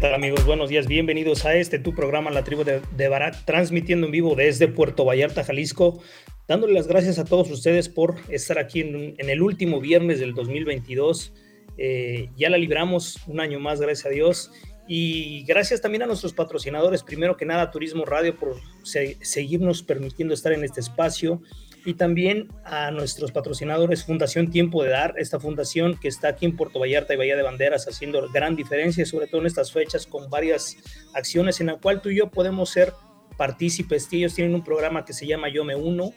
Tal amigos? Buenos días, bienvenidos a este tu programa La Tribu de, de, Barak, transmitiendo en vivo desde Puerto Vallarta, Jalisco, dándole las gracias a todos ustedes por estar aquí en, el último viernes del 2022. Eh, ya la libramos un año más, gracias a Dios. Y gracias también a nuestros patrocinadores, primero que nada Turismo Radio, por se, seguirnos permitiendo estar en este espacio y también a nuestros patrocinadores Fundación Tiempo de Dar, esta fundación que está aquí en Puerto Vallarta y Bahía de Banderas haciendo gran diferencia, sobre todo en estas fechas con varias acciones en la cual tú y yo podemos ser partícipes. Ellos tienen un programa que se llama Yo Me Uno.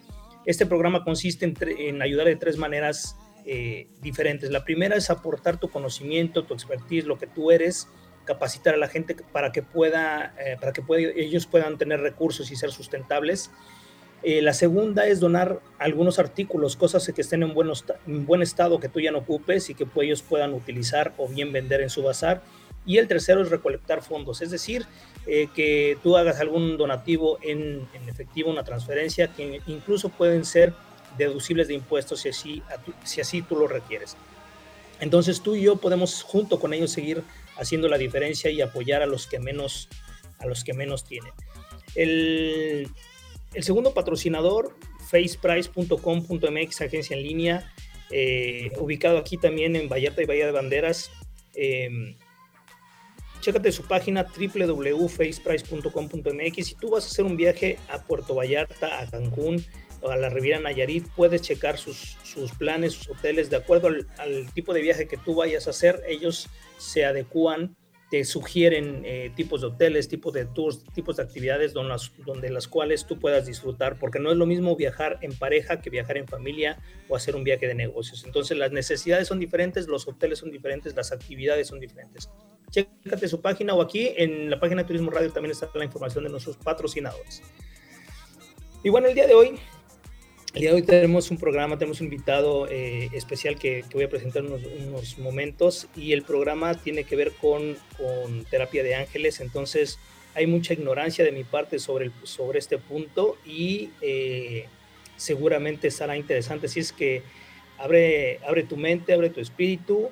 Este programa consiste en, ayudar de tres maneras eh, diferentes. La primera es aportar tu conocimiento, tu expertise, lo que tú eres, capacitar a la gente para que pueda, eh, para que ellos puedan tener recursos y ser sustentables. Eh, la segunda es donar algunos artículos, cosas que estén en, buenos, en buen estado que tú ya no ocupes y que pues, ellos puedan utilizar o bien vender en su bazar. Y el tercero es recolectar fondos, es decir, eh, que tú hagas algún donativo en, en, efectivo, una transferencia, que incluso pueden ser deducibles de impuestos si así, si así tú lo requieres. Entonces tú y yo podemos junto con ellos seguir haciendo la diferencia y apoyar a los que menos, a los que menos tienen. El, el segundo patrocinador, faceprice.com.mx, agencia en línea, eh, ubicado aquí también en Vallarta y Bahía de Banderas. Eh, chécate su página www.faceprice.com.mx. Si tú vas a hacer un viaje a Puerto Vallarta, a Cancún o a la Riviera Nayarit, puedes checar sus, sus planes, sus hoteles, de acuerdo al, al, tipo de viaje que tú vayas a hacer, ellos se adecúan te sugieren eh, tipos de hoteles, tipos de tours, tipos de actividades donde las, donde las cuales tú puedas disfrutar, porque no es lo mismo viajar en pareja que viajar en familia o hacer un viaje de negocios. Entonces las necesidades son diferentes, los hoteles son diferentes, las actividades son diferentes. Chécate su página o aquí en la página de Turismo Radio también está la información de nuestros patrocinadores. Y bueno, el día de hoy el día de hoy tenemos un programa, tenemos un invitado eh, especial que, voy a presentar unos, momentos y el programa tiene que ver con, terapia de ángeles, entonces hay mucha ignorancia de mi parte sobre, sobre este punto y eh, seguramente estará interesante. Si es que abre, abre tu mente, abre tu espíritu,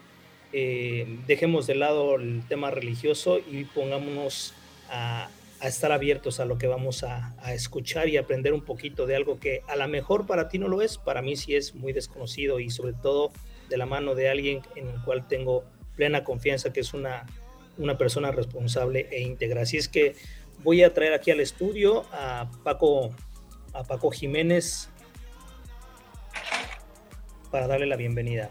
eh, dejemos de lado el tema religioso y pongámonos a, a estar abiertos a lo que vamos a, a, escuchar y aprender un poquito de algo que a lo mejor para ti no lo es, para mí sí es muy desconocido y sobre todo de la mano de alguien en el cual tengo plena confianza que es una, una persona responsable e íntegra. Así es que voy a traer aquí al estudio a Paco, a Paco Jiménez para darle la bienvenida.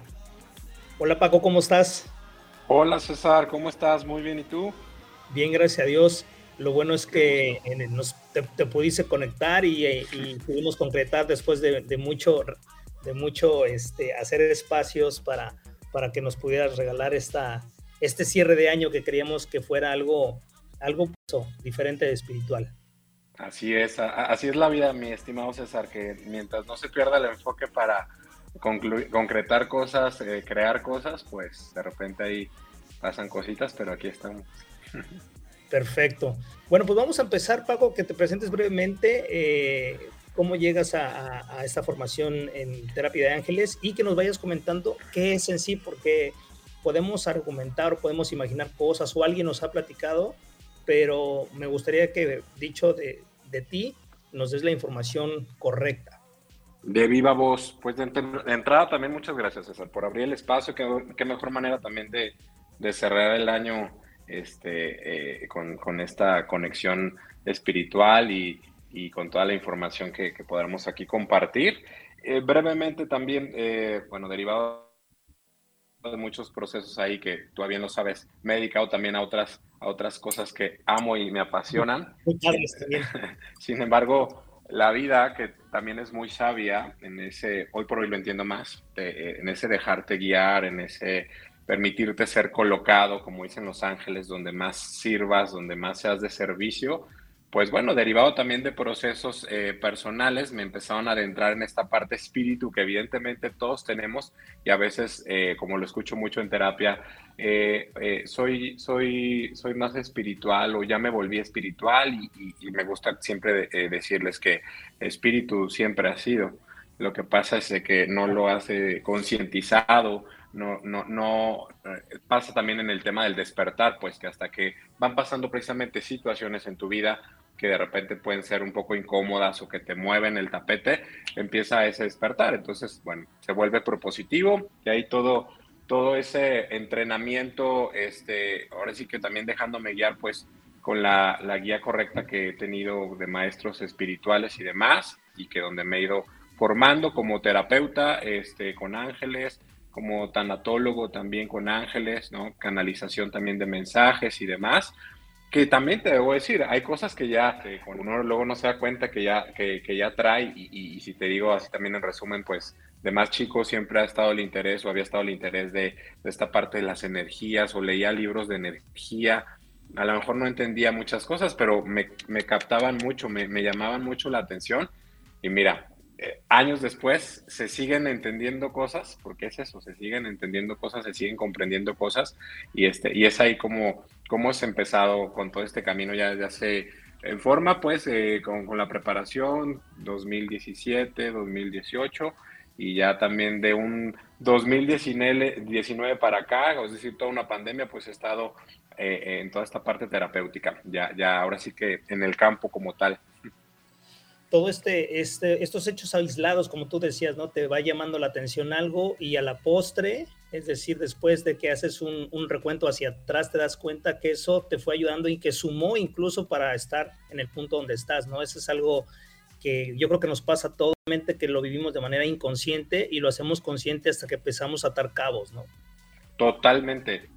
Hola Paco, ¿cómo estás? Hola César, ¿cómo estás? Muy bien, ¿y tú? Bien, gracias a Dios. Lo bueno es que nos, te, te pudiste conectar y, y, pudimos concretar después de, mucho, de mucho este, hacer espacios para, para que nos pudieras regalar esta, este cierre de año que queríamos que fuera algo, algo diferente de espiritual. Así es, así es la vida, mi estimado César, que mientras no se pierda el enfoque para concretar cosas, eh, crear cosas, pues de repente ahí pasan cositas, pero aquí estamos. Perfecto. Bueno, pues vamos a empezar, Paco, que te presentes brevemente eh, cómo llegas a, esta formación en terapia de ángeles y que nos vayas comentando qué es en sí, porque podemos argumentar podemos imaginar cosas o alguien nos ha platicado, pero me gustaría que, dicho de, de ti, nos des la información correcta. De viva voz, pues de, entrada también muchas gracias César por abrir el espacio, qué, mejor manera también de, de cerrar el año este, eh, con, esta conexión espiritual y, con toda la información que, que podamos aquí compartir. Eh, brevemente también, eh, bueno, derivado de muchos procesos ahí que todavía no sabes, me he dedicado también a otras, a otras cosas que amo y me apasionan. Sin embargo, la vida, que también es muy sabia, en ese, hoy por hoy lo entiendo más, en ese dejarte guiar, en ese permitirte ser colocado, como dicen los ángeles, donde más sirvas, donde más seas de servicio, pues bueno, derivado también de procesos eh, personales, me empezaron a adentrar en esta parte espíritu que evidentemente todos tenemos y a veces, eh, como lo escucho mucho en terapia, eh, soy, soy, soy más espiritual o ya me volví espiritual y, me gusta siempre decirles que espíritu siempre ha sido. Lo que pasa es que no lo hace concientizado no, no, no eh, pasa también en el tema del despertar, pues que hasta que van pasando precisamente situaciones en tu vida que de repente pueden ser un poco incómodas o que te mueven el tapete, empieza ese despertar. Entonces, bueno, se vuelve propositivo y ahí todo, todo ese entrenamiento, este, ahora sí que también dejándome guiar, pues, con la, la guía correcta que he tenido de maestros espirituales y demás, y que donde me he ido formando como terapeuta, este, con ángeles, como tanatólogo también con ángeles, ¿no? Canalización también de mensajes y demás. Que también te debo decir, hay cosas que ya, que uno luego no se da cuenta que ya, que, ya trae, y, si te digo así también en resumen, pues de más chico siempre ha estado el interés o había estado el interés de, esta parte de las energías o leía libros de energía. A lo mejor no entendía muchas cosas, pero me, captaban mucho, me, me llamaban mucho la atención. Y mira, eh, años después se siguen entendiendo cosas, porque es eso, se siguen entendiendo cosas, se siguen comprendiendo cosas, y, este, y es ahí como, como has empezado con todo este camino ya desde hace, en forma pues, eh, con, con, la preparación 2017, 2018, y ya también de un 2019 para acá, es decir, toda una pandemia, pues he estado eh, en toda esta parte terapéutica, ya, ya ahora sí que en el campo como tal todo este, este, estos hechos aislados, como tú decías, ¿no? Te va llamando la atención algo y a la postre, es decir, después de que haces un, recuento hacia atrás, te das cuenta que eso te fue ayudando y que sumó incluso para estar en el punto donde estás, ¿no? Eso es algo que yo creo que nos pasa todo, que lo vivimos de manera inconsciente y lo hacemos consciente hasta que empezamos a atar cabos, ¿no? Totalmente.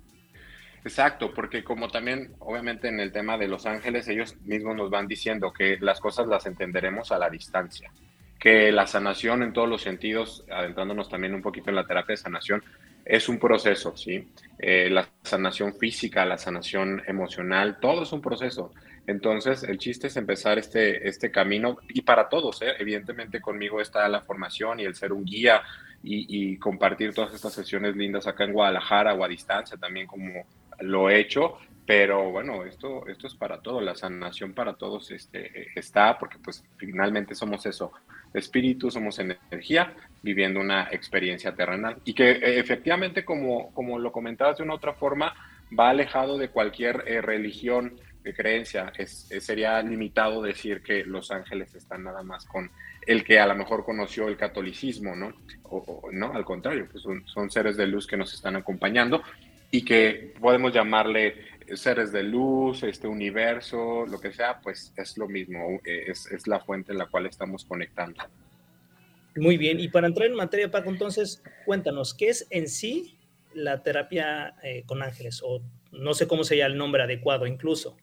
Exacto, porque como también, obviamente en el tema de Los Ángeles, ellos mismos nos van diciendo que las cosas las entenderemos a la distancia, que la sanación en todos los sentidos, adentrándonos también un poquito en la terapia de sanación, es un proceso, ¿sí? Eh, la sanación física, la sanación emocional, todo es un proceso. Entonces, el chiste es empezar este, este camino y para todos, ¿eh? evidentemente conmigo está la formación y el ser un guía y, y, compartir todas estas sesiones lindas acá en Guadalajara o a distancia también como lo he hecho, pero bueno, esto, esto es para todos, la sanación para todos este, está, porque pues finalmente somos eso, espíritu, somos energía, viviendo una experiencia terrenal. Y que eh, efectivamente, como, como lo comentabas de una otra forma, va alejado de cualquier eh, religión de creencia. Es, sería limitado decir que los ángeles están nada más con el que a lo mejor conoció el catolicismo, ¿no? O, no, al contrario, pues son, son seres de luz que nos están acompañando y que podemos llamarle seres de luz, este universo, lo que sea, pues es lo mismo, es, es la fuente en la cual estamos conectando. Muy bien, y para entrar en materia, Paco, entonces cuéntanos, ¿qué es en sí la terapia eh, con ángeles? O no sé cómo sería el nombre adecuado incluso.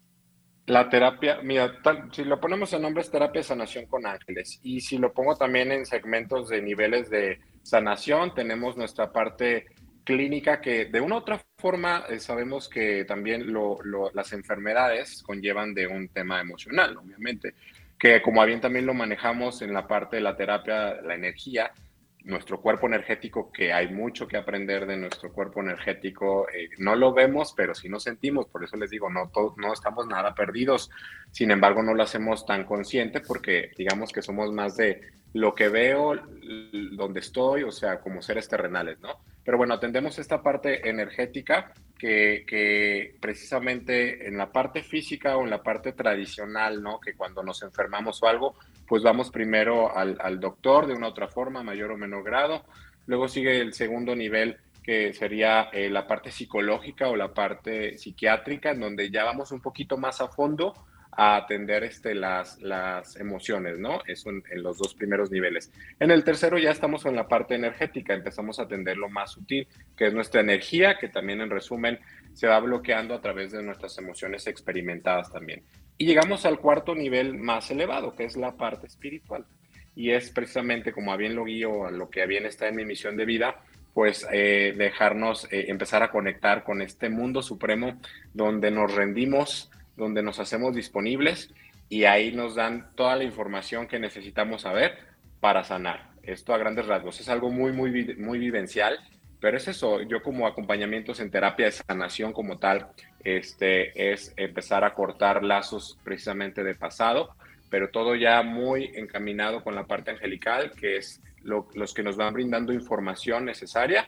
La terapia, mira, si lo ponemos en nombre es terapia sanación con ángeles. Y si lo pongo también en segmentos de niveles de sanación, tenemos nuestra parte clínica que de una u otra forma eh, sabemos que también las enfermedades conllevan de un tema emocional, obviamente. que como bien también lo manejamos en la parte de la terapia, la energía, nuestro cuerpo energético, que hay mucho que aprender de nuestro cuerpo energético, eh, no lo vemos, pero sí nos sentimos, por eso les digo, no, no estamos nada perdidos, sin embargo no lo hacemos tan consciente porque digamos que somos más de lo que veo, donde estoy, o sea, como seres terrenales, ¿no? Pero bueno, atendemos esta parte energética que, precisamente en la parte física o en la parte tradicional, ¿no? Que cuando nos enfermamos o algo, pues vamos primero al, al doctor de una otra forma, mayor o menor grado. Luego sigue el segundo nivel que sería eh, la parte psicológica o la parte psiquiátrica, en donde ya vamos un poquito más a fondo a atender este, las, las emociones, ¿no? Eso en, los dos primeros niveles. En el tercero ya estamos en la parte energética, empezamos a atender lo más sutil, que es nuestra energía, que también en resumen se va bloqueando a través de nuestras emociones experimentadas también. Y llegamos al cuarto nivel más elevado, que es la parte espiritual. Y es precisamente como a bien lo guío, a lo que a bien está en mi misión de vida, pues eh, dejarnos eh, empezar a conectar con este mundo supremo donde nos rendimos donde nos hacemos disponibles y ahí nos dan toda la información que necesitamos saber para sanar. Esto a grandes rasgos es algo muy, muy, muy vivencial, pero es eso. Yo como acompañamientos en terapia de sanación como tal, este, es empezar a cortar lazos precisamente de pasado, pero todo ya muy encaminado con la parte angelical, que es los que nos van brindando información necesaria.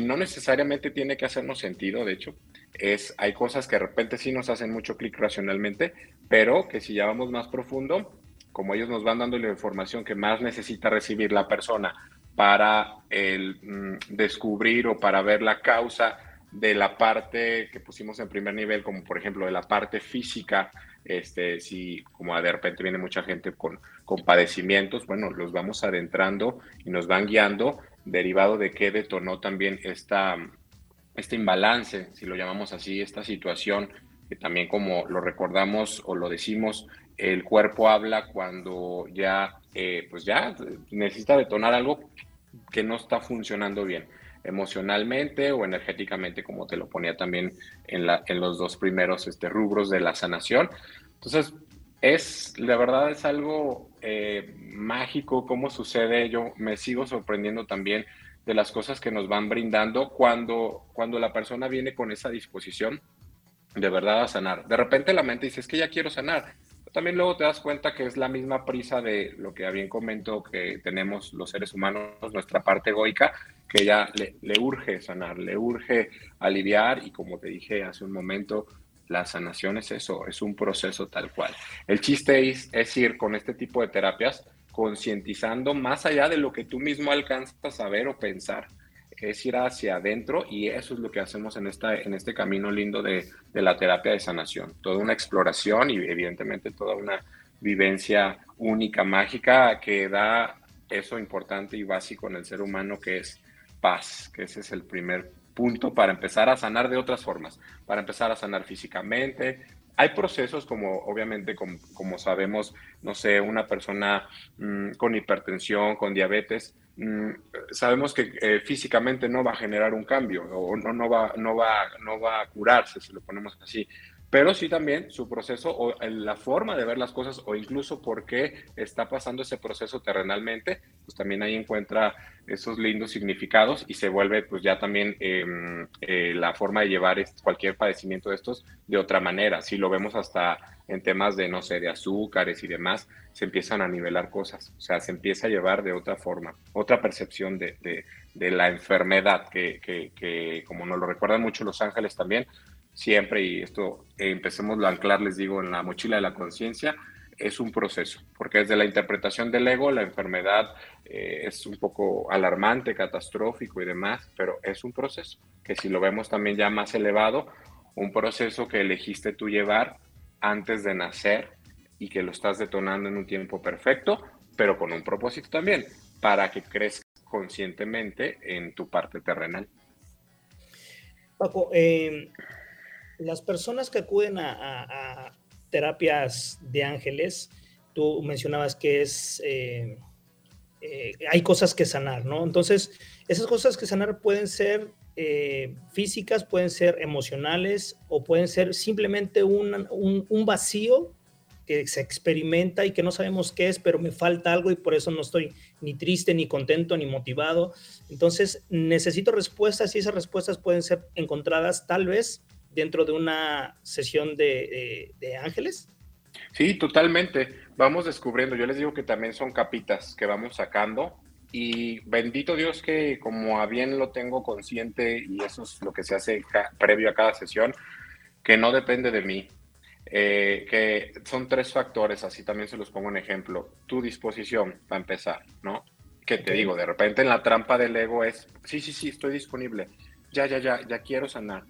No necesariamente tiene que hacernos sentido, de hecho, es, hay cosas que de repente sí nos hacen mucho clic racionalmente, pero que si ya vamos más profundo, como ellos nos van dando la información que más necesita recibir la persona para el, mm, descubrir o para ver la causa de la parte que pusimos en primer nivel, como por ejemplo de la parte física, este, si como de repente viene mucha gente con, con padecimientos, bueno, los vamos adentrando y nos van guiando, derivado de qué detonó también esta, este imbalance, si lo llamamos así, esta situación, que también como lo recordamos o lo decimos, el cuerpo habla cuando ya, eh, pues ya necesita detonar algo que no está funcionando bien, emocionalmente o energéticamente, como te lo ponía también en, la, en los dos primeros este, rubros de la sanación. Entonces, es, la verdad es algo eh, mágico cómo sucede. Yo me sigo sorprendiendo también de las cosas que nos van brindando cuando, cuando la persona viene con esa disposición de verdad a sanar. De repente la mente dice, es que ya quiero sanar. también luego te das cuenta que es la misma prisa de lo que bien comento que tenemos los seres humanos, nuestra parte egoica, que ya le, le urge sanar, le urge aliviar y como te dije hace un momento, la sanación es eso, es un proceso tal cual. El chiste es, es ir con este tipo de terapias concientizando más allá de lo que tú mismo alcanzas a ver o pensar. Es ir hacia adentro y eso es lo que hacemos en, esta, en este camino lindo de, de la terapia de sanación. Toda una exploración y evidentemente toda una vivencia única, mágica, que da eso importante y básico en el ser humano que es paz, que ese es el primer punto para empezar a sanar de otras formas, para empezar a sanar físicamente, hay procesos como, obviamente, como, sabemos, no sé, una persona mm, con hipertensión, con diabetes, mm, sabemos que eh, físicamente no va a generar un cambio o no, no, va, no, va, no va a curarse, si lo ponemos así pero sí también su proceso o la forma de ver las cosas o incluso por qué está pasando ese proceso terrenalmente, pues también ahí encuentra esos lindos significados y se vuelve pues ya también em, eh, la forma de llevar cualquier padecimiento de estos de otra manera. Si lo vemos hasta en temas de, no sé, de azúcares y demás, se empiezan a nivelar cosas, o sea, se empieza a llevar de otra forma, otra percepción de, de, la enfermedad que, que, que, como nos lo recuerdan mucho los ángeles también, siempre, y esto eh, empecemos a anclar, les digo, en la mochila de la conciencia, es un proceso, porque desde la interpretación del ego, la enfermedad eh, es un poco alarmante, catastrófico y demás, pero es un proceso, que si lo vemos también ya más elevado, un proceso que elegiste tú llevar antes de nacer y que lo estás detonando en un tiempo perfecto, pero con un propósito también, para que crezcas conscientemente en tu parte terrenal. Paco, eh, las personas que acuden a, terapias de ángeles, tú mencionabas que es, eh, eh, hay cosas que sanar, ¿no? Entonces, esas cosas que sanar pueden ser eh, físicas, pueden ser emocionales o pueden ser simplemente un, vacío que se experimenta y que no sabemos qué es, pero me falta algo y por eso no estoy ni triste, ni contento, ni motivado. Entonces, necesito respuestas y esas respuestas pueden ser encontradas tal vez dentro de una sesión de, de ángeles. Sí, totalmente. Vamos descubriendo. Yo les digo que también son capitas que vamos sacando y bendito Dios que como a bien lo tengo consciente y eso es lo que se hace previo a cada sesión, que no depende de mí, eh, que son tres factores, así también se los pongo en ejemplo. Tu disposición, para empezar, ¿no? Que te digo, de repente en la trampa del ego es, sí, sí, sí, estoy disponible, ya, ya, ya, ya quiero sanar.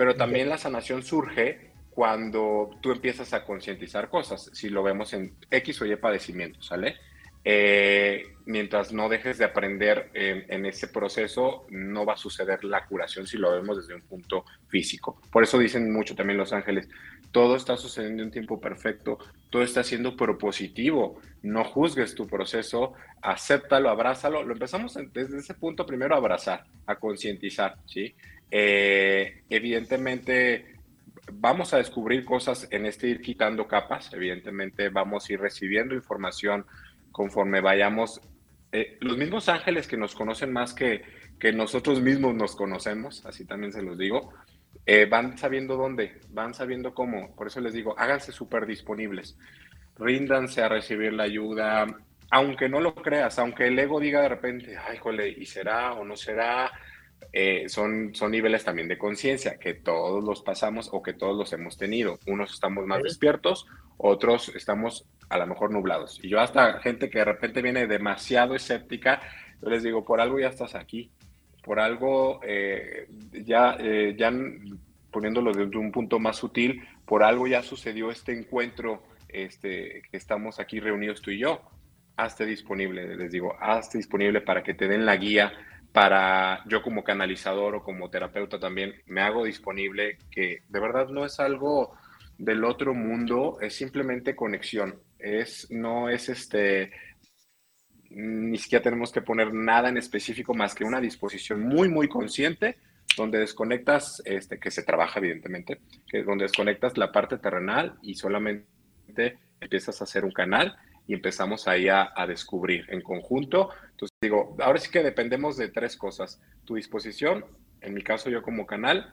Pero también la sanación surge cuando tú empiezas a concientizar cosas, si lo vemos en X o Y padecimiento, ¿sale? Eh, mientras no dejes de aprender en ese proceso, no va a suceder la curación si lo vemos desde un punto físico. Por eso dicen mucho también los ángeles, todo está sucediendo en un tiempo perfecto, todo está siendo propositivo, no juzgues tu proceso, acéptalo, abrázalo. Lo empezamos desde ese punto primero a abrazar, a concientizar, ¿sí? Eh, evidentemente vamos a descubrir cosas en este ir quitando capas, evidentemente vamos a ir recibiendo información conforme vayamos. Eh, los mismos ángeles que nos conocen más que, que nosotros mismos nos conocemos, así también se los digo, eh, van sabiendo dónde, van sabiendo cómo. Por eso les digo, háganse súper disponibles, ríndanse a recibir la ayuda, aunque no lo creas, aunque el ego diga de repente, ay, jole, ¿y será o no será? Eh, son, son niveles también de conciencia que todos los pasamos o que todos los hemos tenido. Unos estamos más despiertos, otros estamos a lo mejor nublados. Y yo hasta gente que de repente viene demasiado escéptica, yo les digo, por algo ya estás aquí, por algo eh, ya, eh, ya poniéndolo desde un punto más sutil, por algo ya sucedió este encuentro este, que estamos aquí reunidos tú y yo. Hazte disponible, les digo, hazte disponible para que te den la guía, para yo como canalizador o como terapeuta también me hago disponible, que de verdad no es algo del otro mundo, es simplemente conexión es, no es este, ni siquiera tenemos que poner nada en específico más que una disposición muy, muy consciente donde desconectas, este, que se trabaja evidentemente, que donde desconectas la parte terrenal y solamente empiezas a hacer un canal y empezamos ahí a, descubrir en conjunto. Entonces digo, ahora sí que dependemos de tres cosas, tu disposición, en mi caso yo como canal,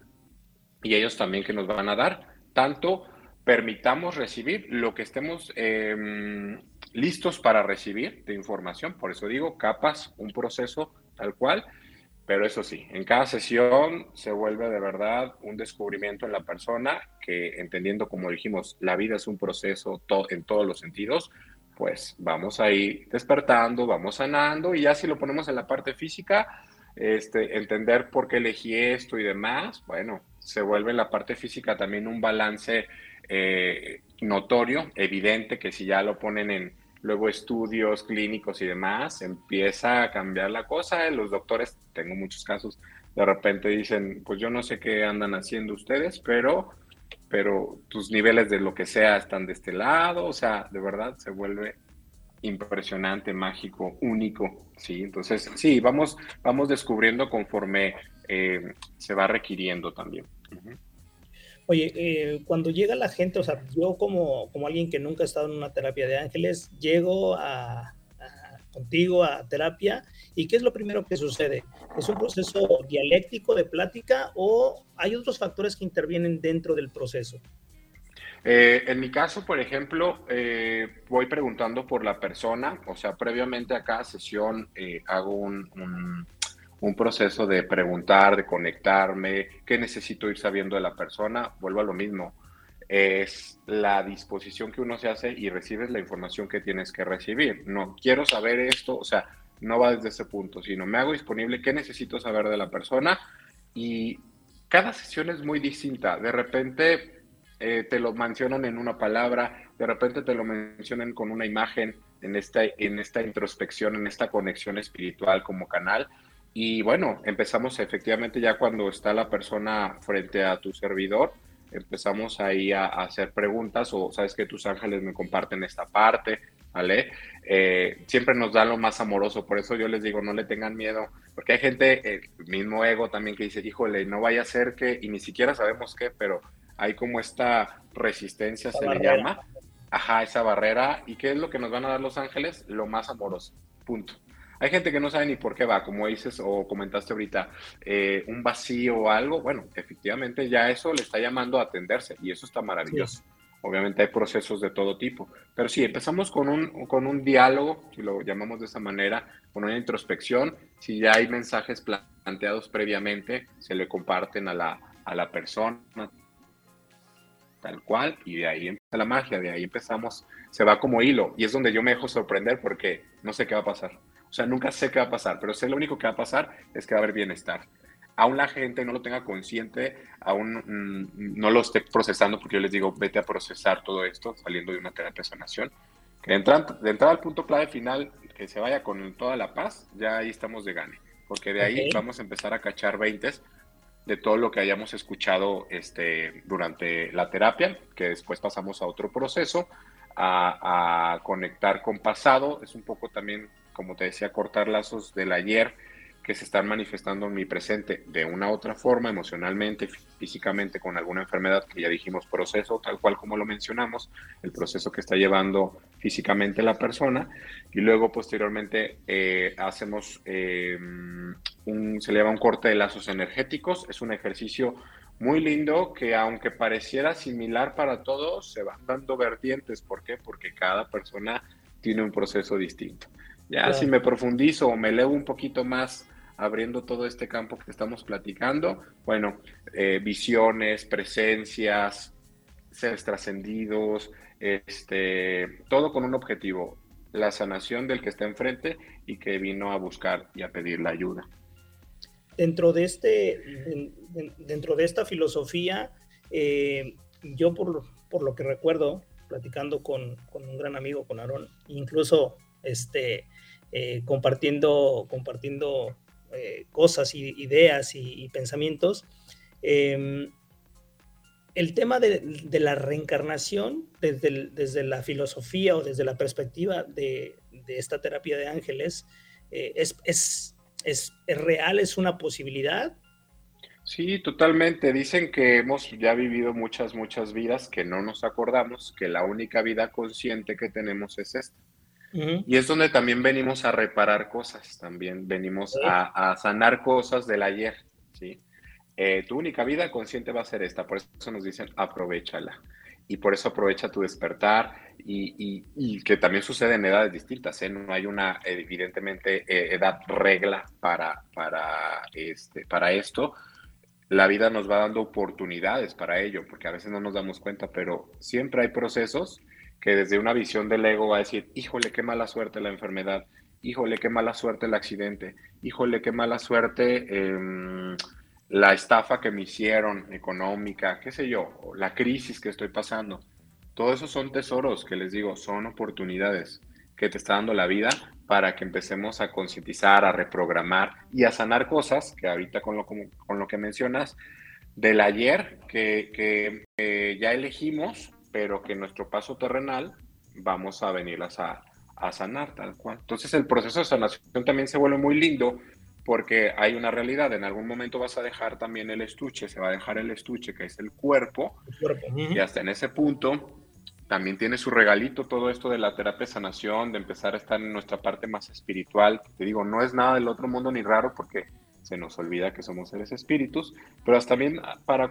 y ellos también que nos van a dar, tanto permitamos recibir lo que estemos em, listos para recibir de información. Por eso digo, capas, un proceso tal cual, pero eso sí, en cada sesión se vuelve de verdad un descubrimiento en la persona que entendiendo, como dijimos, la vida es un proceso en todos los sentidos, pues vamos a ir despertando, vamos sanando y ya si lo ponemos en la parte física, este, entender por qué elegí esto y demás, bueno, se vuelve en la parte física también un balance eh, notorio, evidente, que si ya lo ponen en luego estudios clínicos y demás, empieza a cambiar la cosa. Los doctores, tengo muchos casos, de repente dicen, pues yo no sé qué andan haciendo ustedes, pero, pero tus niveles de lo que sea están de este lado, o sea, de verdad se vuelve impresionante, mágico, único, ¿sí? Entonces, sí, vamos, vamos descubriendo conforme eh, se va requiriendo también. Oye, eh, cuando llega la gente, o sea, yo como, como alguien que nunca ha estado en una terapia de ángeles, llego a, contigo a terapia y ¿qué es lo primero que sucede? ¿Es un proceso dialéctico de plática o hay otros factores que intervienen dentro del proceso? Eh, en mi caso, por ejemplo, eh, voy preguntando por la persona, o sea, previamente a cada sesión hago un un proceso de preguntar, de conectarme, qué necesito ir sabiendo de la persona, vuelvo a lo mismo. Es la disposición que uno se hace y recibes la información que tienes que recibir. No quiero saber esto, o sea, no va desde ese punto, sino me hago disponible qué necesito saber de la persona y cada sesión es muy distinta. De repente eh, te lo mencionan en una palabra, de repente te lo mencionan con una imagen en esta, en esta introspección, en esta conexión espiritual como canal y bueno, empezamos efectivamente ya cuando está la persona frente a tu servidor, empezamos ahí a, hacer preguntas o sabes que tus ángeles me comparten esta parte, ¿vale? Eh, siempre nos da lo más amoroso, por eso yo les digo, no le tengan miedo, porque hay gente, el mismo ego también que dice, híjole, no vaya a ser que, y ni siquiera sabemos qué, pero hay como esta resistencia, se le llama, ajá, esa barrera. ¿Y qué es lo que nos van a dar los ángeles? Lo más amoroso, punto. Hay gente que no sabe ni por qué va, como dices o comentaste ahorita, eh, un vacío o algo. Bueno, efectivamente ya eso le está llamando a atenderse y eso está maravilloso. Obviamente hay procesos de todo tipo, pero sí, empezamos con un, con un diálogo, si lo llamamos de esa manera, con una introspección. Si ya hay mensajes planteados previamente, se le comparten a la, a la persona tal cual, y de ahí empieza la magia, de ahí empezamos, se va como hilo, y es donde yo me dejo sorprender porque no sé qué va a pasar. O sea, nunca sé qué va a pasar, pero sé lo único que va a pasar es que va a haber bienestar. Aún la gente no lo tenga consciente, aún mm, no lo esté procesando, porque yo les digo, vete a procesar todo esto saliendo de una terapia de sanación. Que de entrada, de al punto clave final, que se vaya con toda la paz, ya ahí estamos de gane. Porque de ahí vamos a empezar a cachar 20 de todo lo que hayamos escuchado este, durante la terapia, que después pasamos a otro proceso, a, a conectar con pasado. Es un poco también como te decía, cortar lazos del ayer que se están manifestando en mi presente de una u otra forma, emocionalmente, físicamente, con alguna enfermedad que ya dijimos proceso, tal cual como lo mencionamos, el proceso que está llevando físicamente la persona, y luego posteriormente eh, hacemos eh, un, se le un corte de lazos energéticos, es un ejercicio muy lindo que aunque pareciera similar para todos, se van dando vertientes, ¿por qué? Porque cada persona tiene un proceso distinto. Ya si me profundizo o me leo un poquito más abriendo todo este campo que estamos platicando, bueno, eh, visiones, presencias, seres trascendidos, este, todo con un objetivo, la sanación del que está enfrente y que vino a buscar y a pedir la ayuda. Dentro de, este, dentro de esta filosofía, eh, yo por, por, lo que recuerdo, platicando con, con un gran amigo, con Aarón, incluso este, eh, compartiendo, compartiendo eh, cosas, y, ideas y, pensamientos. Em, el tema de, la reencarnación desde, desde, la filosofía o desde la perspectiva de, esta terapia de ángeles eh, es, es, es, es, real, es una posibilidad. Sí, totalmente. Dicen que hemos ya vivido muchas, muchas vidas que no nos acordamos, que la única vida consciente que tenemos es esta. Y es donde también venimos a reparar cosas, también venimos a, sanar cosas del ayer, ¿sí? Eh, tu única vida consciente va a ser esta, por eso nos dicen aprovechala. Y por eso aprovecha tu despertar y, que también sucede en edades distintas, ¿eh? No hay una, evidentemente, eh, edad regla para, para, este, para esto. La vida nos va dando oportunidades para ello, porque a veces no nos damos cuenta, pero siempre hay procesos que desde una visión del ego va a decir, híjole, qué mala suerte la enfermedad, híjole, qué mala suerte el accidente, híjole, qué mala suerte em, la estafa que me hicieron económica, qué sé yo, la crisis que estoy pasando. Todo eso son tesoros que les digo, son oportunidades que te está dando la vida para que empecemos a concientizar, a reprogramar y a sanar cosas que ahorita con lo, con lo que mencionas del ayer que, que ya elegimos pero que nuestro paso terrenal vamos a venirlas a, sanar tal cual. Entonces el proceso de sanación también se vuelve muy lindo porque hay una realidad, en algún momento vas a dejar también el estuche, se va a dejar el estuche que es el cuerpo, y hasta en ese punto también tiene su regalito todo esto de la terapia de sanación, de empezar a estar en nuestra parte más espiritual, te digo, no es nada del otro mundo ni raro porque se nos olvida que somos seres espíritus, pero hasta también para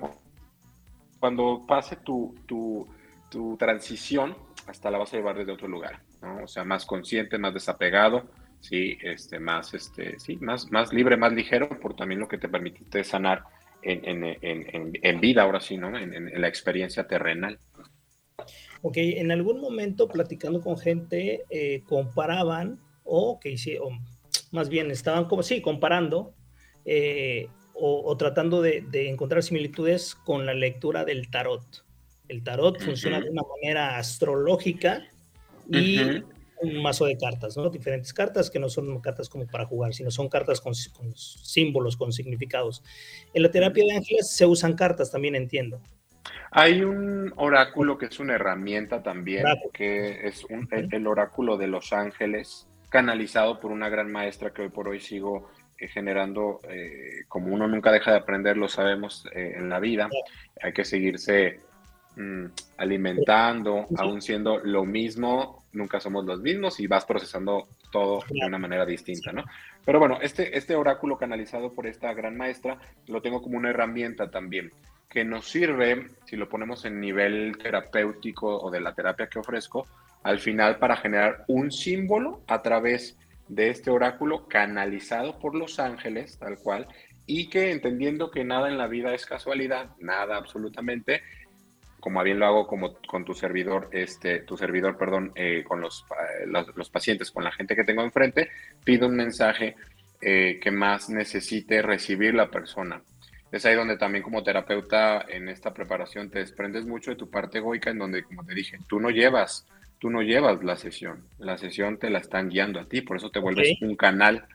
cuando pase tu, tu, tu transición hasta la vas a llevar desde otro lugar, ¿no? O sea, más consciente, más desapegado, sí, este, más, este, sí, más, más libre, más ligero, por también lo que te permitiste sanar en, en, en, en vida, ahora sí, ¿no? En, la experiencia terrenal. Ok, en algún momento platicando con gente, eh, comparaban, o que hicieron, más bien estaban como, sí, comparando, eh, o, tratando de, de encontrar similitudes con la lectura del tarot. El tarot funciona de una manera astrológica y un mazo de cartas, ¿no? Diferentes cartas que no son cartas como para jugar, sino son cartas con, símbolos, con significados. En la terapia de ángeles se usan cartas, también entiendo. Hay un oráculo que es una herramienta también, que es el, oráculo de los ángeles, canalizado por una gran maestra que hoy por hoy sigo eh, generando, eh, como uno nunca deja de aprender, lo sabemos eh, en la vida, hay que seguirse mm, alimentando, aún siendo lo mismo, nunca somos los mismos y vas procesando todo de una manera distinta, ¿no? Pero bueno, este, este oráculo canalizado por esta gran maestra lo tengo como una herramienta también que nos sirve, si lo ponemos en nivel terapéutico o de la terapia que ofrezco, al final para generar un símbolo a través de este oráculo canalizado por los ángeles, tal cual, y que entendiendo que nada en la vida es casualidad, nada absolutamente, como bien lo hago como con tu servidor, este, tu servidor, perdón, eh, con los, eh, los, pacientes, con la gente que tengo enfrente, pido un mensaje eh, que más necesite recibir la persona. Es ahí donde también como terapeuta en esta preparación te desprendes mucho de tu parte egoica, en donde, como te dije, tú no llevas, tú no llevas la sesión, la sesión te la están guiando a ti, por eso te vuelves un canal.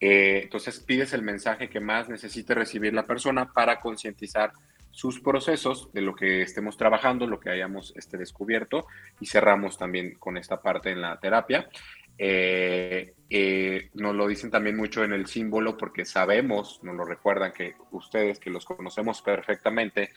Eh, entonces pides el mensaje que más necesite recibir la persona para concientizar sus procesos de lo que estemos trabajando, lo que hayamos este, descubierto y cerramos también con esta parte en la terapia. Eh, eh, nos lo dicen también mucho en el símbolo porque sabemos, nos lo recuerdan que ustedes que los conocemos perfectamente,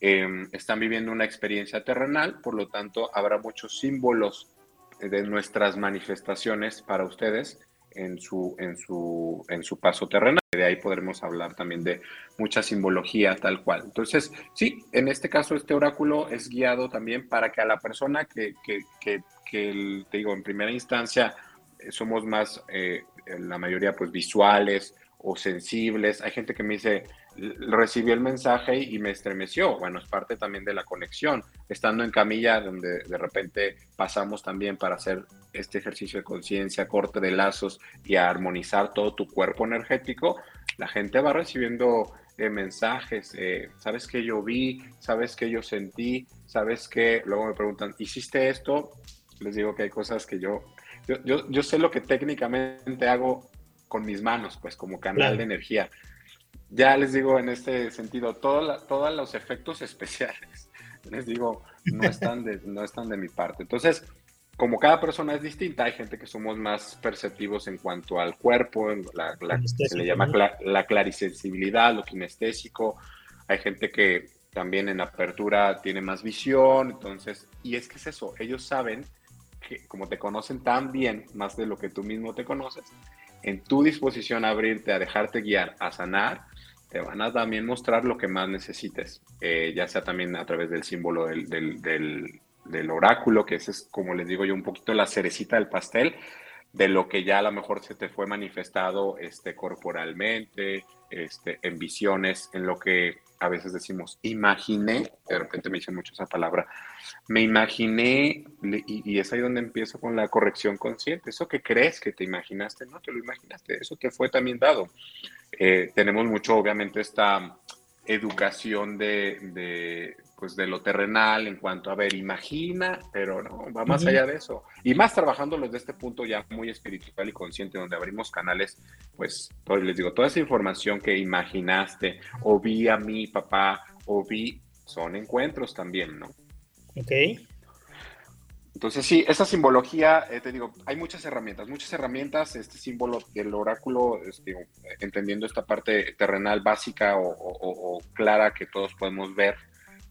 em, están viviendo una experiencia terrenal, por lo tanto habrá muchos símbolos de nuestras manifestaciones para ustedes en su, en su, en su paso terrenal. Ahí podremos hablar también de mucha simbología tal cual. Entonces, sí, en este caso este oráculo es guiado también para que a la persona que te digo, en primera instancia eh, somos más, eh, la mayoría pues visuales o sensibles. Hay gente que me dice, recibí el mensaje y me estremeció. Bueno, es parte también de la conexión. Estando en camilla, donde de repente pasamos también para hacer este ejercicio de conciencia, corte de lazos y armonizar todo tu cuerpo energético, la gente va recibiendo eh, mensajes. Eh, ¿Sabes que yo vi? ¿Sabes que yo sentí? ¿Sabes que Luego me preguntan, ¿hiciste esto? Les digo que hay cosas que yo, yo, yo, yo sé lo que técnicamente hago con mis manos, pues como canal de energía ya les digo en este sentido, todos los efectos especiales, les digo, no están, de, no están de mi parte. Entonces, como cada persona es distinta, hay gente que somos más perceptivos en cuanto al cuerpo, la, se le llama la clarisensibilidad, lo kinestésico, hay gente que también en apertura tiene más visión, entonces, y es que es eso, ellos saben que como te conocen tan bien, más de lo que tú mismo te conoces, en tu disposición a abrirte, a dejarte guiar, a sanar, te van a también mostrar lo que más necesites, eh, ya sea también a través del símbolo del, del, oráculo, que ese es, como les digo yo, un poquito la cerecita del pastel de lo que ya a lo mejor se te fue manifestado este, corporalmente, este, en visiones, en lo que a veces decimos, imaginé, de repente me dicen mucho esa palabra, me imaginé, y, es ahí donde empiezo con la corrección consciente, eso que crees que te imaginaste, no te lo imaginaste, eso te fue también dado. Eh, tenemos mucho, obviamente, esta educación de, pues de lo terrenal en cuanto a ver, imagina, pero no, va más allá de eso. Y más trabajando desde este punto ya muy espiritual y consciente, donde abrimos canales, pues les digo, toda esa información que imaginaste, o vi a mi papá, o vi, son encuentros también, ¿no? Ok. Entonces, sí, esa simbología, eh, te digo, hay muchas herramientas, muchas herramientas, este símbolo del oráculo, este, entendiendo esta parte terrenal básica o, clara que todos podemos ver,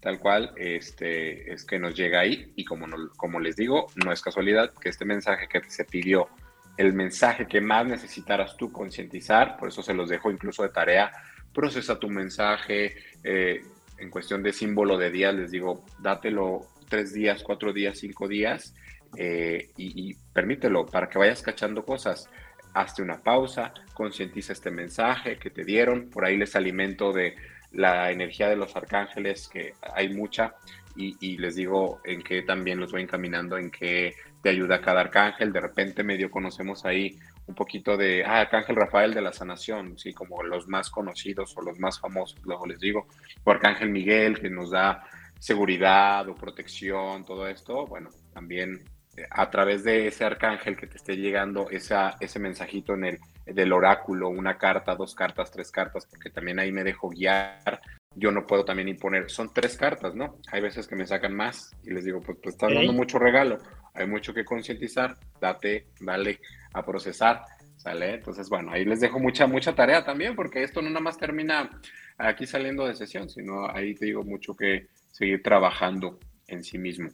tal cual, este, es que nos llega ahí y como, como les digo, no es casualidad que este mensaje que se pidió, el mensaje que más necesitaras tú concientizar, por eso se los dejo incluso de tarea, procesa tu mensaje, eh, en cuestión de símbolo de día, les digo, dátelo tres días, cuatro días, cinco días eh, y, permítelo para que vayas cachando cosas. Hazte una pausa, concientiza este mensaje que te dieron, por ahí les alimento de la energía de los arcángeles, que hay mucha, y, les digo en qué también los voy encaminando, en qué te ayuda cada arcángel. De repente medio conocemos ahí un poquito de, ah, Arcángel Rafael de la Sanación, sí, como los más conocidos o los más famosos, luego les digo, o Arcángel Miguel, que nos da seguridad o protección, todo esto, bueno, también a través de ese arcángel que te esté llegando esa, ese mensajito en el del oráculo, una carta, dos cartas, tres cartas, porque también ahí me dejo guiar. Yo no puedo también imponer, son tres cartas, ¿no? Hay veces que me sacan más y les digo, pues, pues estás dando mucho regalo, hay mucho que concientizar, date, dale a procesar, ¿sale? Entonces, bueno, ahí les dejo mucha, mucha tarea también, porque esto no nada más termina aquí saliendo de sesión, sino ahí te digo mucho que seguir trabajando en sí mismo,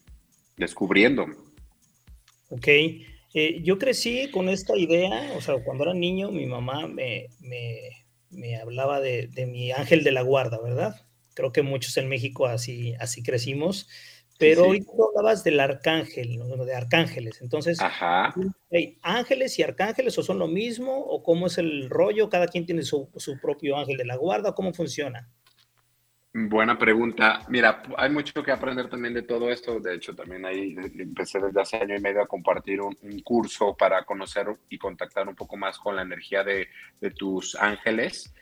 descubriendo. Ok, eh, yo crecí con esta idea, o sea, cuando era niño mi mamá me, me, hablaba de, de, mi ángel de la guarda, ¿verdad? Creo que muchos en México así, así crecimos. Pero hoy tú hablabas del arcángel, de arcángeles. Entonces, Ajá. ángeles y arcángeles o son lo mismo? ¿O cómo es el rollo? ¿Cada quien tiene su, su propio ángel de la guarda? ¿Cómo funciona? Buena pregunta. Mira, hay mucho que aprender también de todo esto. De hecho, también ahí empecé desde hace año y medio a compartir un, curso para conocer y contactar un poco más con la energía de, de tus ángeles.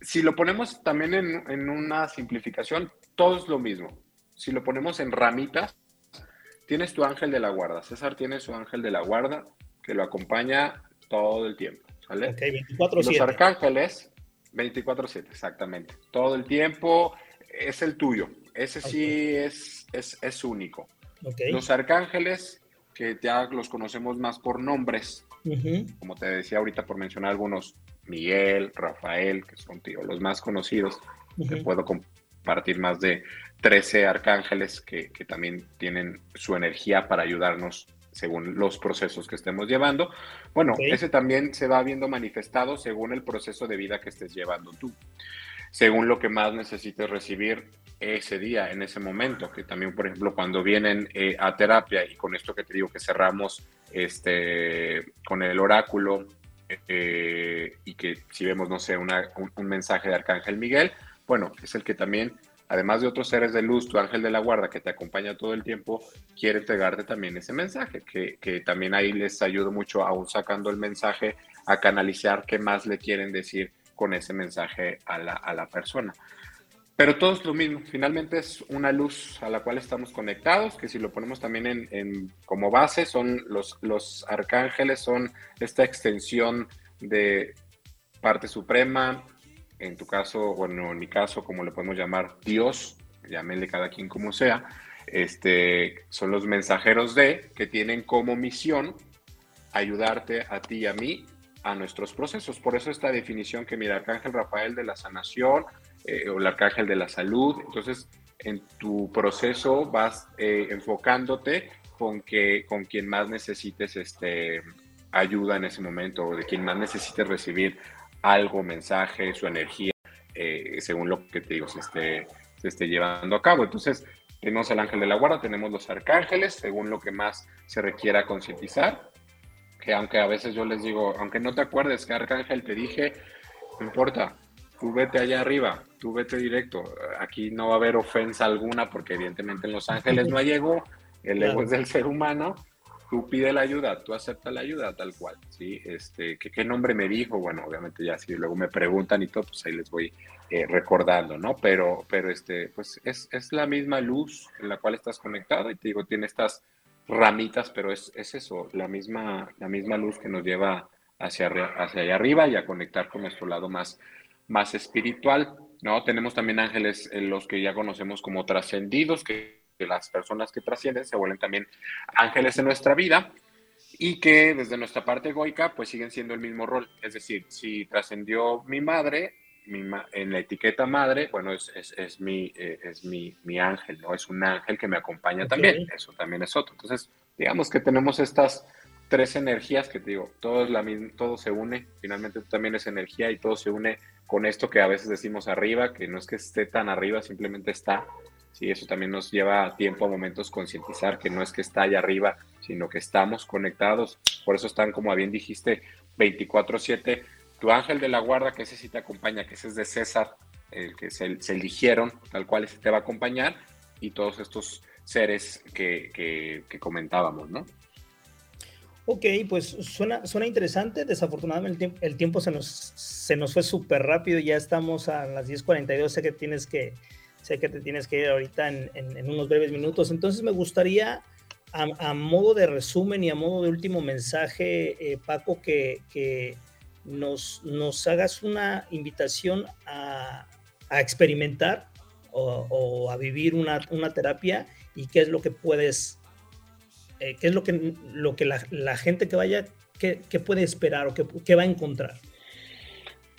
Si lo ponemos también en, en una simplificación, todo es lo mismo si lo ponemos en ramitas, tienes tu ángel de la guarda. César tiene su ángel de la guarda que lo acompaña todo el tiempo. ¿sale? Ok, 24 Los arcángeles, 24-7, exactamente. Todo el tiempo es el tuyo. Ese sí es, es, único. Los arcángeles, que ya los conocemos más por nombres, como te decía ahorita por mencionar algunos, Miguel, Rafael, que son tío, los más conocidos, que puedo compartir más de 13 arcángeles que, también tienen su energía para ayudarnos según los procesos que estemos llevando. Bueno, ese también se va viendo manifestado según el proceso de vida que estés llevando tú, según lo que más necesites recibir ese día, en ese momento, que también, por ejemplo, cuando vienen eh, a terapia y con esto que te digo que cerramos este, con el oráculo eh, y que si vemos, no sé, un, un mensaje de Arcángel Miguel, bueno, es el que también además de otros seres de luz, tu ángel de la guarda que te acompaña todo el tiempo, quiere entregarte también ese mensaje, que, también ahí les ayuda mucho, aún sacando el mensaje, a canalizar qué más le quieren decir con ese mensaje a la, persona. Pero todo es lo mismo, finalmente es una luz a la cual estamos conectados, que si lo ponemos también en, como base, son los, los arcángeles, son esta extensión de parte suprema, en tu caso, bueno, en mi caso, como le podemos llamar Dios, llámenle cada quien como sea, este, son los mensajeros de que tienen como misión ayudarte a ti y a mí a nuestros procesos. Por eso esta definición que mira, Arcángel Rafael de la sanación eh, o el Arcángel de la salud. Entonces, en tu proceso vas eh, enfocándote con, que, con quien más necesites este, ayuda en ese momento o de quien más necesites recibir algo, mensaje, su energía, eh, según lo que te digo, se esté, se esté llevando a cabo. Entonces, tenemos el ángel de la guarda, tenemos los arcángeles, según lo que más se requiera concientizar, que aunque a veces yo les digo, aunque no te acuerdes que arcángel te dije, no importa, tú vete allá arriba, tú vete directo, aquí no va a haber ofensa alguna porque evidentemente en los ángeles no hay ego, el ego es del ser humano, tú pide la ayuda, tú aceptas la ayuda tal cual, ¿sí? Este, ¿qué, nombre me dijo? Bueno, obviamente ya si luego me preguntan y todo, pues ahí les voy eh, recordando, ¿no? Pero, pero este, pues es, es, la misma luz en la cual estás conectado y te digo, tiene estas ramitas, pero es, es eso, la misma, la misma luz que nos lleva hacia, hacia allá arriba y a conectar con nuestro lado más, más espiritual, ¿no? Tenemos también ángeles, en los que ya conocemos como trascendidos, que que las personas que trascienden se vuelven también ángeles en nuestra vida y que desde nuestra parte egoica pues siguen siendo el mismo rol. Es decir, si trascendió mi madre, en la etiqueta madre, bueno, es, es, mi, eh, es mi, mi, ángel, ¿no? Es un ángel que me acompaña también, eso también es otro. Entonces, digamos que tenemos estas tres energías que te digo, todo, es la misma, todo se une, finalmente también es energía y todo se une con esto que a veces decimos arriba, que no es que esté tan arriba, simplemente está, Sí, eso también nos lleva tiempo a momentos concientizar que no es que está allá arriba, sino que estamos conectados. Por eso están, como bien dijiste, 24/7. Tu ángel de la guarda, que ese sí te acompaña, que ese es de César, el que se, eligieron, tal cual ese te va a acompañar, y todos estos seres que, comentábamos, ¿no? Ok, pues suena, suena interesante. Desafortunadamente el, tiempo se nos, se nos fue súper rápido. Ya estamos a las 10.42. Sé que tienes que, Sé que te tienes que ir ahorita en, unos breves minutos. Entonces me gustaría, a, modo de resumen y a modo de último mensaje, eh, Paco, que, nos, nos, hagas una invitación a, experimentar o, a vivir una, terapia y qué es lo que puedes, eh, qué es lo que, lo que la, gente que vaya, qué, puede esperar o qué, qué va a encontrar.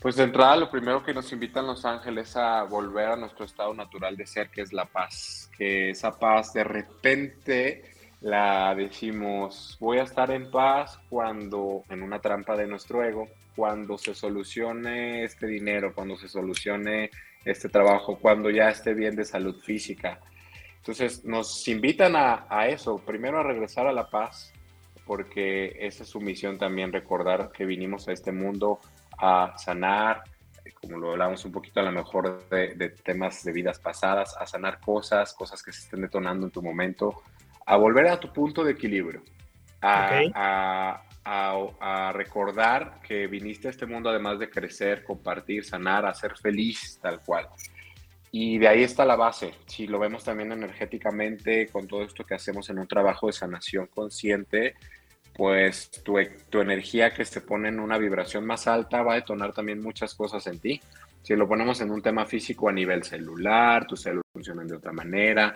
Pues de entrada, lo primero que nos invitan los ángeles a volver a nuestro estado natural de ser, que es la paz. Que esa paz de repente la decimos, voy a estar en paz cuando, en una trampa de nuestro ego, cuando se solucione este dinero, cuando se solucione este trabajo, cuando ya esté bien de salud física. Entonces nos invitan a, a eso, primero a regresar a la paz, porque esa es su misión también, recordar que vinimos a este mundo a sanar, como lo hablamos un poquito a lo mejor de, temas de vidas pasadas, a sanar cosas, cosas que se estén detonando en tu momento, a volver a tu punto de equilibrio, a, a, recordar que viniste a este mundo además de crecer, compartir, sanar, a ser feliz tal cual. Y de ahí está la base. Si lo vemos también energéticamente con todo esto que hacemos en un trabajo de sanación consciente, pues tu, tu, energía que se pone en una vibración más alta va a detonar también muchas cosas en ti. Si lo ponemos en un tema físico a nivel celular, tus células funcionan de otra manera.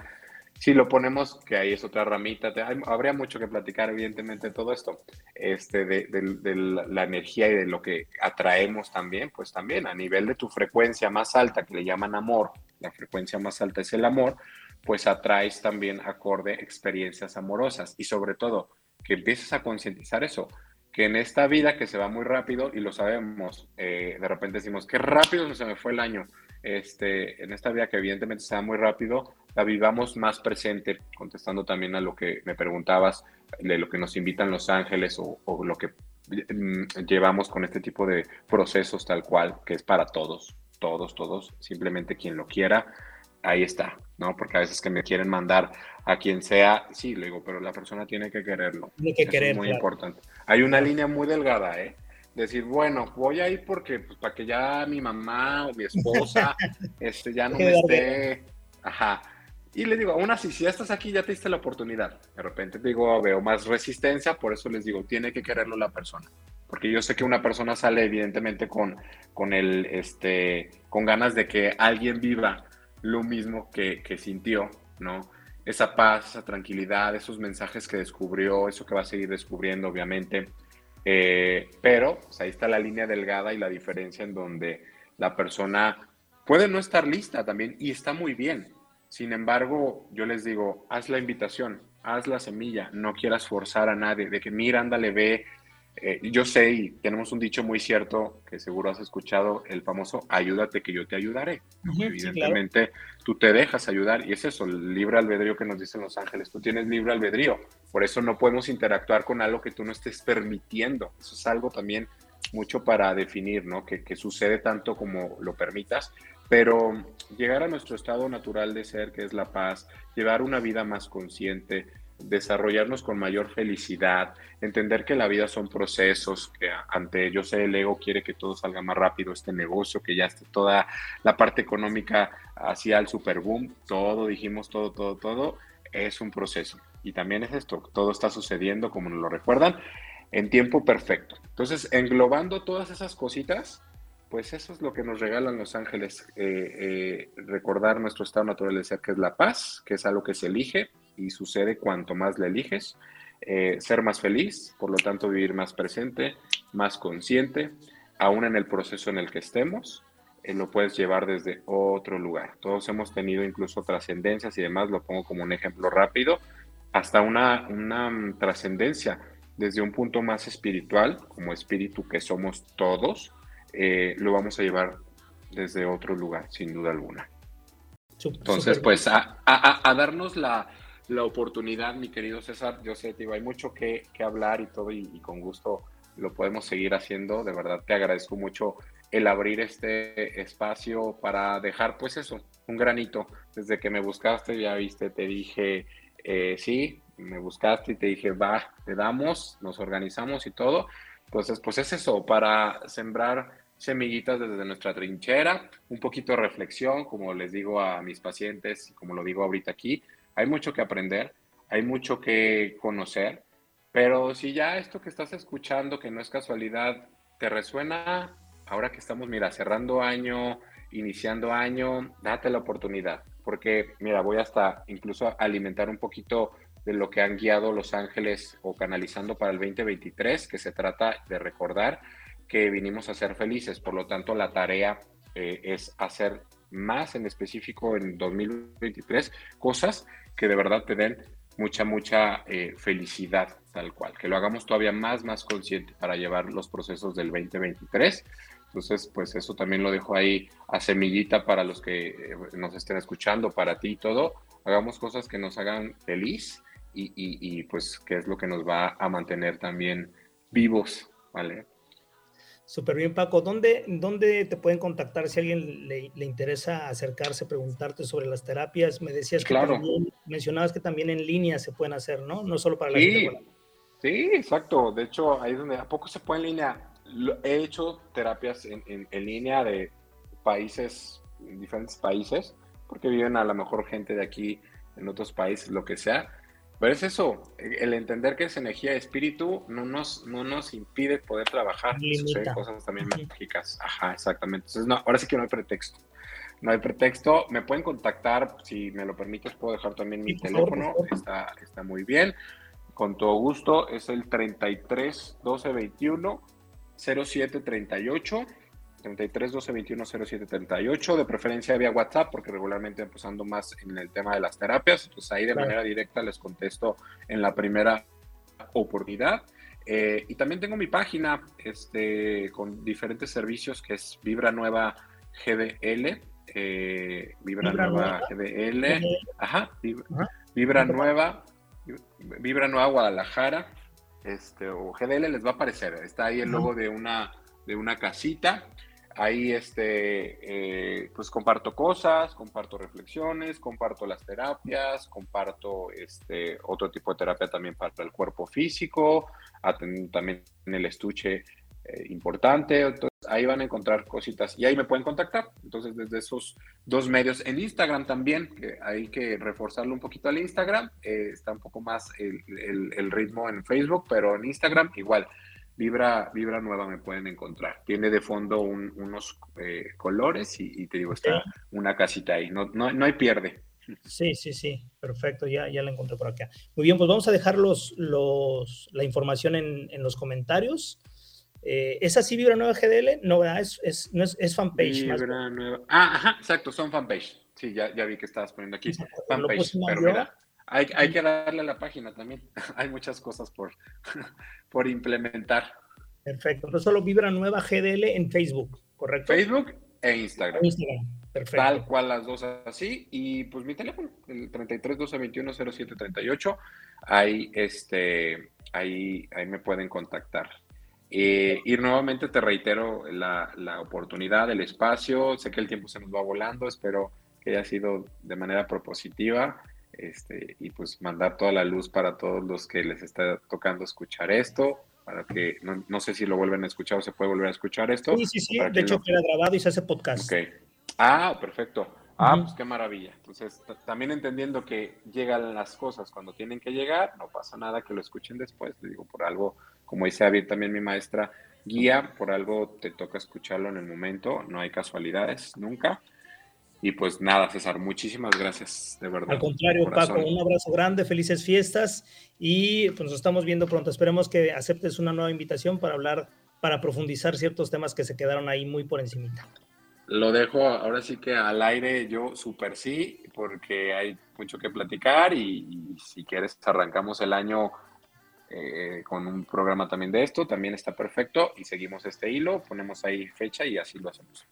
Si lo ponemos, que ahí es otra ramita, habría mucho que platicar, evidentemente, de todo esto, este, de, de, la energía y de lo que atraemos también, pues también a nivel de tu frecuencia más alta, que le llaman amor, la frecuencia más alta es el amor, pues atraes también acorde experiencias amorosas. Y sobre todo, que empieces a concientizar eso, que en esta vida que se va muy rápido, y lo sabemos, eh, de repente decimos, qué rápido se me fue el año, este, en esta vida que evidentemente se muy rápido, la vivamos más presente, contestando también a lo que me preguntabas, de lo que nos invitan los ángeles o, o lo que mm, llevamos con este tipo de procesos tal cual, que es para todos, todos, todos, simplemente quien lo quiera, ahí está, ¿no? Porque a veces que me quieren mandar a quien sea, sí, le digo, pero la persona tiene que quererlo. Tiene que querer, es muy importante. Hay una línea muy delgada, ¿eh? Decir, bueno, voy a ir porque, pues, para que ya mi mamá o mi esposa, este, ya no me esté, ajá. Y le digo, aún así, si ya estás aquí, ya te diste la oportunidad. De repente digo, veo más resistencia, por eso les digo, tiene que quererlo la persona. Porque yo sé que una persona sale evidentemente con, con el, este, con ganas de que alguien viva lo mismo que, sintió, ¿no? Esa paz, esa tranquilidad, esos mensajes que descubrió, eso que va a seguir descubriendo, obviamente. Eh, pero pues, ahí está la línea delgada y la diferencia en donde la persona puede no estar lista también y está muy bien. Sin embargo, yo les digo, haz la invitación, haz la semilla, no quieras forzar a nadie, de que mira, ándale, ve, eh, yo sé y tenemos un dicho muy cierto que seguro has escuchado, el famoso ayúdate que yo te ayudaré. Evidentemente tú te dejas ayudar y es eso, el libre albedrío que nos dicen los ángeles, tú tienes libre albedrío, por eso no podemos interactuar con algo que tú no estés permitiendo. Eso es algo también mucho para definir, ¿no? Que, que sucede tanto como lo permitas, pero llegar a nuestro estado natural de ser, que es la paz, llevar una vida más consciente, desarrollarnos con mayor felicidad, entender que la vida son procesos, que ante ellos el ego quiere que todo salga más rápido, este negocio, que ya esté toda la parte económica hacia el super boom, todo, dijimos todo, todo, todo, es un proceso. Y también es esto, todo está sucediendo, como nos lo recuerdan, en tiempo perfecto. Entonces, englobando todas esas cositas, pues eso es lo que nos regalan los ángeles, eh, eh, recordar nuestro estado natural de ser, que es la paz, que es algo que se elige, y sucede cuanto más le eliges. Eh, ser más feliz, por lo tanto vivir más presente, más consciente, aún en el proceso en el que estemos, eh, lo puedes llevar desde otro lugar. Todos hemos tenido incluso trascendencias y demás, lo pongo como un ejemplo rápido, hasta una, una mm, trascendencia desde un punto más espiritual, como espíritu que somos todos, eh, lo vamos a llevar desde otro lugar, sin duda alguna. Entonces, pues a, a darnos la, la oportunidad, mi querido César. Yo sé, digo, hay mucho que, hablar y todo, y, con gusto lo podemos seguir haciendo. De verdad, te agradezco mucho el abrir este espacio para dejar, pues eso, un granito. Desde que me buscaste, ya viste, te dije, eh, sí, me buscaste y te dije, va, te damos, nos organizamos y todo. Entonces, pues es eso, para sembrar semillitas desde nuestra trinchera, un poquito de reflexión, como les digo a mis pacientes como lo digo ahorita aquí, hay mucho que aprender, hay mucho que conocer, pero si ya esto que estás escuchando, que no es casualidad, te resuena, ahora que estamos, mira, cerrando año, iniciando año, date la oportunidad, porque, mira, voy hasta incluso alimentar un poquito de lo que han guiado los ángeles o canalizando para el 2023, que se trata de recordar que vinimos a ser felices. Por lo tanto, la tarea eh, es hacer más en específico en 2023 cosas que de verdad te den mucha, mucha eh, felicidad tal cual, que lo hagamos todavía más, más consciente para llevar los procesos del 2023. Entonces, pues eso también lo dejo ahí a semillita para los que eh, nos estén escuchando, para ti y todo. Hagamos cosas que nos hagan feliz y, y pues que es lo que nos va a mantener también vivos, ¿vale? Súper bien, Paco. ¿Dónde, ¿Dónde te pueden contactar si a alguien le, interesa acercarse, preguntarte sobre las terapias? Me decías que también, mencionabas que también en línea se pueden hacer, ¿no? No solo para la sí, Sí, exacto. De hecho, ahí es donde a poco se puede en línea. He hecho terapias en, en línea de países, diferentes países, porque viven a lo mejor gente de aquí en otros países, lo que sea pero es eso, el entender que es energía de espíritu no nos, no nos impide poder trabajar suceden cosas también mágicas. Ajá, exactamente. Entonces, no, ahora sí que no hay pretexto. No hay pretexto. Me pueden contactar, si me lo permites, puedo dejar también mi teléfono. Está, está muy bien. Con todo gusto, es el 33 12 21 07 38 33 12 21 07 38, de preferencia vía WhatsApp, porque regularmente empezando más en el tema de las terapias, entonces ahí de manera directa les contesto en la primera oportunidad. Eh, y también tengo mi página este, con diferentes servicios que es Vibra Nueva GDL, eh, Vibra, Nueva, GDL, ajá, Vibra, Nueva, Vibra Nueva Guadalajara, este, o GDL les va a aparecer, está ahí el logo de una, de una casita. Ahí este, eh, pues comparto cosas, comparto reflexiones, comparto las terapias, comparto este, otro tipo de terapia también para el cuerpo físico, también el estuche eh, importante. Entonces, ahí van a encontrar cositas y ahí me pueden contactar. Entonces, desde esos dos medios, en Instagram también, que hay que reforzarlo un poquito al Instagram, eh, está un poco más el ritmo en Facebook, pero en Instagram igual Vibra, Vibra Nueva me pueden encontrar. Tiene de fondo unos eh, colores y, te digo, está una casita ahí. No, no, hay pierde. Sí, sí, sí, perfecto, ya, ya la encontré por acá. Muy bien, pues vamos a dejar los, los, la información en, en los comentarios. Eh, ¿Es así Vibra Nueva GDL? No, es, es, no es, es fanpage. Vibra Nueva. Ah, ajá, exacto, son fanpage. Sí, ya, ya vi que estabas poniendo aquí. Fanpage, pero hay, que darle a la página también. hay muchas cosas por, por implementar. Perfecto. Entonces solo Vibra Nueva GDL en Facebook, ¿correcto? Facebook e Instagram. Instagram. Perfecto. Tal cual las dos así. Y pues mi teléfono, el 33 12 21 07 38. Ahí, este, ahí, ahí me pueden contactar. Eh, y nuevamente te reitero la, la, oportunidad, el espacio. Sé que el tiempo se nos va volando. Espero que haya sido de manera propositiva este, y pues mandar toda la luz para todos los que les está tocando escuchar esto, para que no, sé si lo vuelven a escuchar o se puede volver a escuchar esto. Sí, sí, sí, de hecho queda grabado y se hace podcast. Ah, perfecto. Ah, pues qué maravilla. Entonces, también entendiendo que llegan las cosas cuando tienen que llegar, no pasa nada que lo escuchen después. Le digo, por algo, como dice David también mi maestra, guía, por algo te toca escucharlo en el momento, no hay casualidades nunca. Y pues nada, César, muchísimas gracias, de verdad. Al contrario, Paco, un abrazo grande, felices fiestas y pues nos estamos viendo pronto. Esperemos que aceptes una nueva invitación para hablar, para profundizar ciertos temas que se quedaron ahí muy por encimita. Lo dejo ahora sí que al aire yo súper sí, porque hay mucho que platicar y, si quieres arrancamos el año eh, con un programa también de esto, también está perfecto y seguimos este hilo, ponemos ahí fecha y así lo hacemos.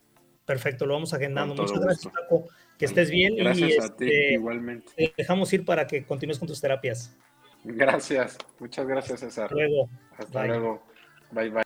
Perfecto, lo vamos agendando. Muchas gracias, Paco. Que estés bien. Gracias y, a ti, este, igualmente. Te dejamos ir para que continúes con tus terapias. Gracias, muchas gracias, César. Hasta luego. Hasta luego. Bye, bye.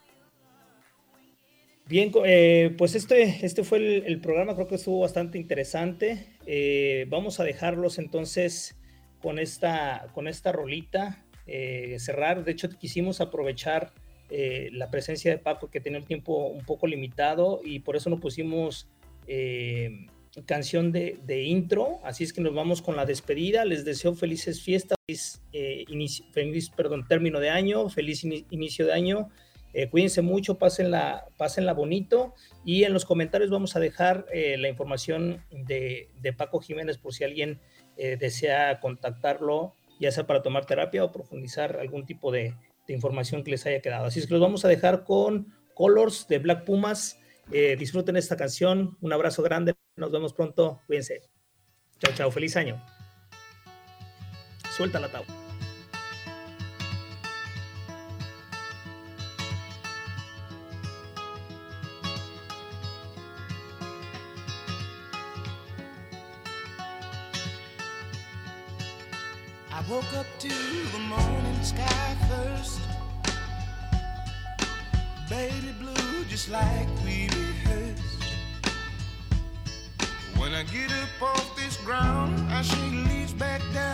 Bien, eh, pues este, este fue el, programa, creo que estuvo bastante interesante. Eh, vamos a dejarlos entonces con esta, con esta rolita, eh, cerrar. De hecho, quisimos aprovechar eh, la presencia de Paco que tenía el tiempo un poco limitado y por eso no pusimos eh, canción de, intro, así es que nos vamos con la despedida, les deseo felices fiestas, feliz, eh, perdón, término de año, feliz inicio de año, cuídense mucho, pásenla, pásenla bonito. Y en los comentarios vamos a dejar la información de, de, Paco Jiménez por si alguien desea contactarlo, ya sea para tomar terapia o profundizar algún tipo de, de información que les haya quedado. Así es que los vamos a dejar con Colors de Black Pumas. Eh, disfruten esta canción. Un abrazo grande. Nos vemos pronto. Cuídense. Chao, chao. Feliz año. Suelta la tabla. like we rehearsed. When I get up off this ground, I shake leaves back down.